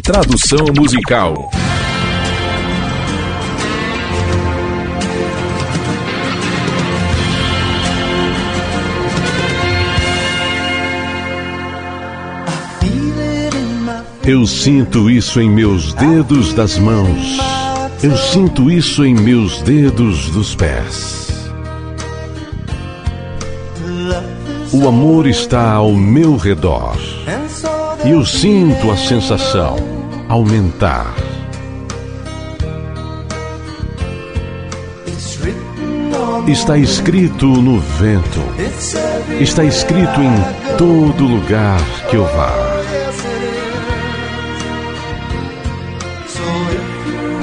Tradução musical. Eu sinto isso em meus dedos das mãos. Eu sinto isso em meus dedos dos pés. O amor está ao meu redor. E eu sinto a sensação aumentar. Está escrito no vento. Está escrito em todo lugar que eu vá.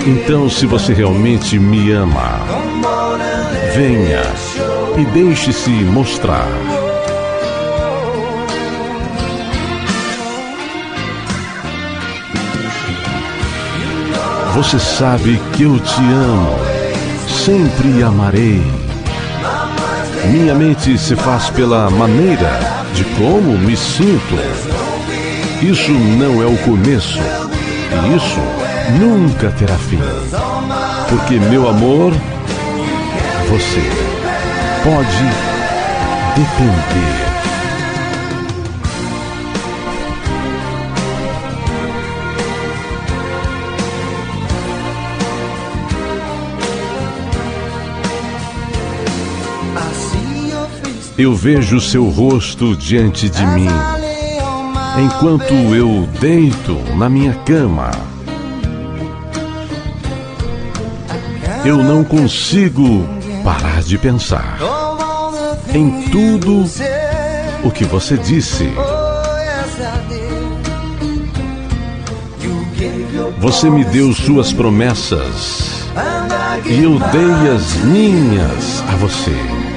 Então, se você realmente me ama, venha e deixe-se mostrar. Você sabe que eu te amo, sempre amarei. Minha mente se faz pela maneira de como me sinto. Isso não é o começo, e isso nunca terá fim. Porque, meu amor, você pode depender. Eu vejo seu rosto diante de mim, enquanto eu deito na minha cama. Eu não consigo parar de pensar em tudo o que você disse. Você me deu suas promessas e eu dei as minhas a você.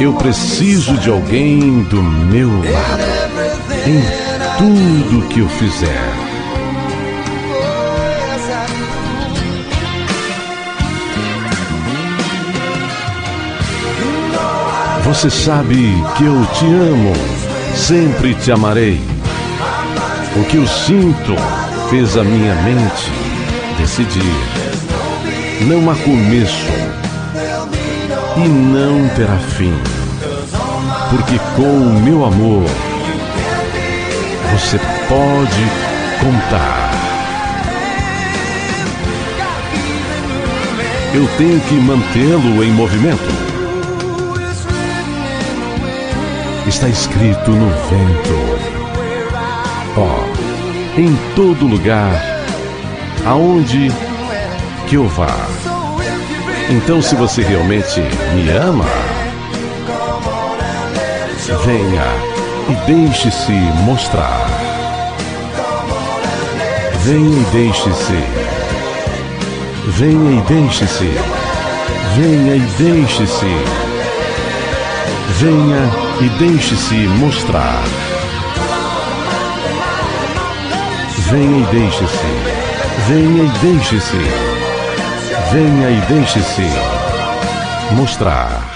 Eu preciso de alguém do meu lado em tudo que eu fizer. Você sabe que eu te amo, sempre te amarei. O que eu sinto fez a minha mente decidir. Não há começo e não terá fim, porque com o meu amor você pode contar. Eu tenho que mantê-lo em movimento. Está escrito no vento. Ó, oh, em todo lugar, aonde que eu vá. Então, se você realmente me ama, venha e deixe-se mostrar. Venha e deixe-se. Venha e deixe-se. Venha e deixe-se. Venha e deixe-se mostrar. Venha e deixe-se. Venha e deixe-se. Venha e deixe-se mostrar.